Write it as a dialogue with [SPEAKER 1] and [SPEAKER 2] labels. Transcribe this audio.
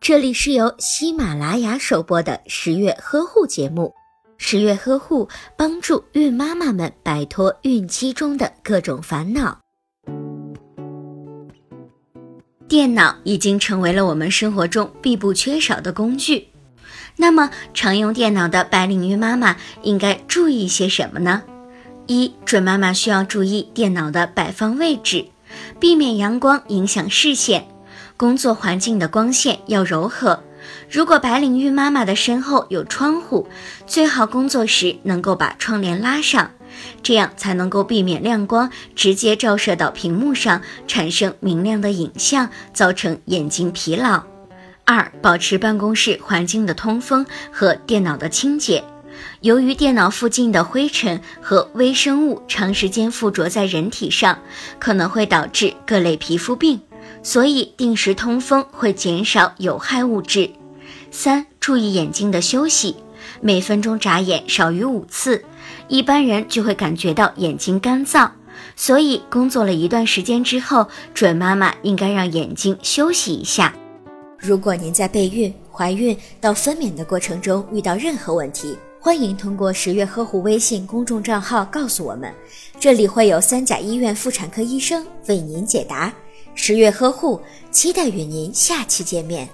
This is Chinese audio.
[SPEAKER 1] 这里是由喜马拉雅首播的十月呵护节目。十月呵护帮助孕妈妈们摆脱孕期中的各种烦恼。电脑已经成为了我们生活中必不缺少的工具。那么，常用电脑的白领孕妈妈应该注意些什么呢？一、准妈妈需要注意电脑的摆放位置，避免阳光影响视线。工作环境的光线要柔和。如果白领孕妈妈的身后有窗户，最好工作时能够把窗帘拉上，这样才能够避免亮光直接照射到屏幕上，产生明亮的影像，造成眼睛疲劳。二、保持办公室环境的通风和电脑的清洁。由于电脑附近的灰尘和微生物长时间附着在人体上，可能会导致各类皮肤病。所以，定时通风会减少有害物质。三、注意眼睛的休息，每分钟眨眼少于五次，一般人就会感觉到眼睛干燥。所以，工作了一段时间之后，准妈妈应该让眼睛休息一下。
[SPEAKER 2] 如果您在备孕、怀孕到分娩的过程中遇到任何问题，欢迎通过十月呵护微信公众账号告诉我们，这里会有三甲医院妇产科医生为您解答。十月呵护，期待与您下期见面。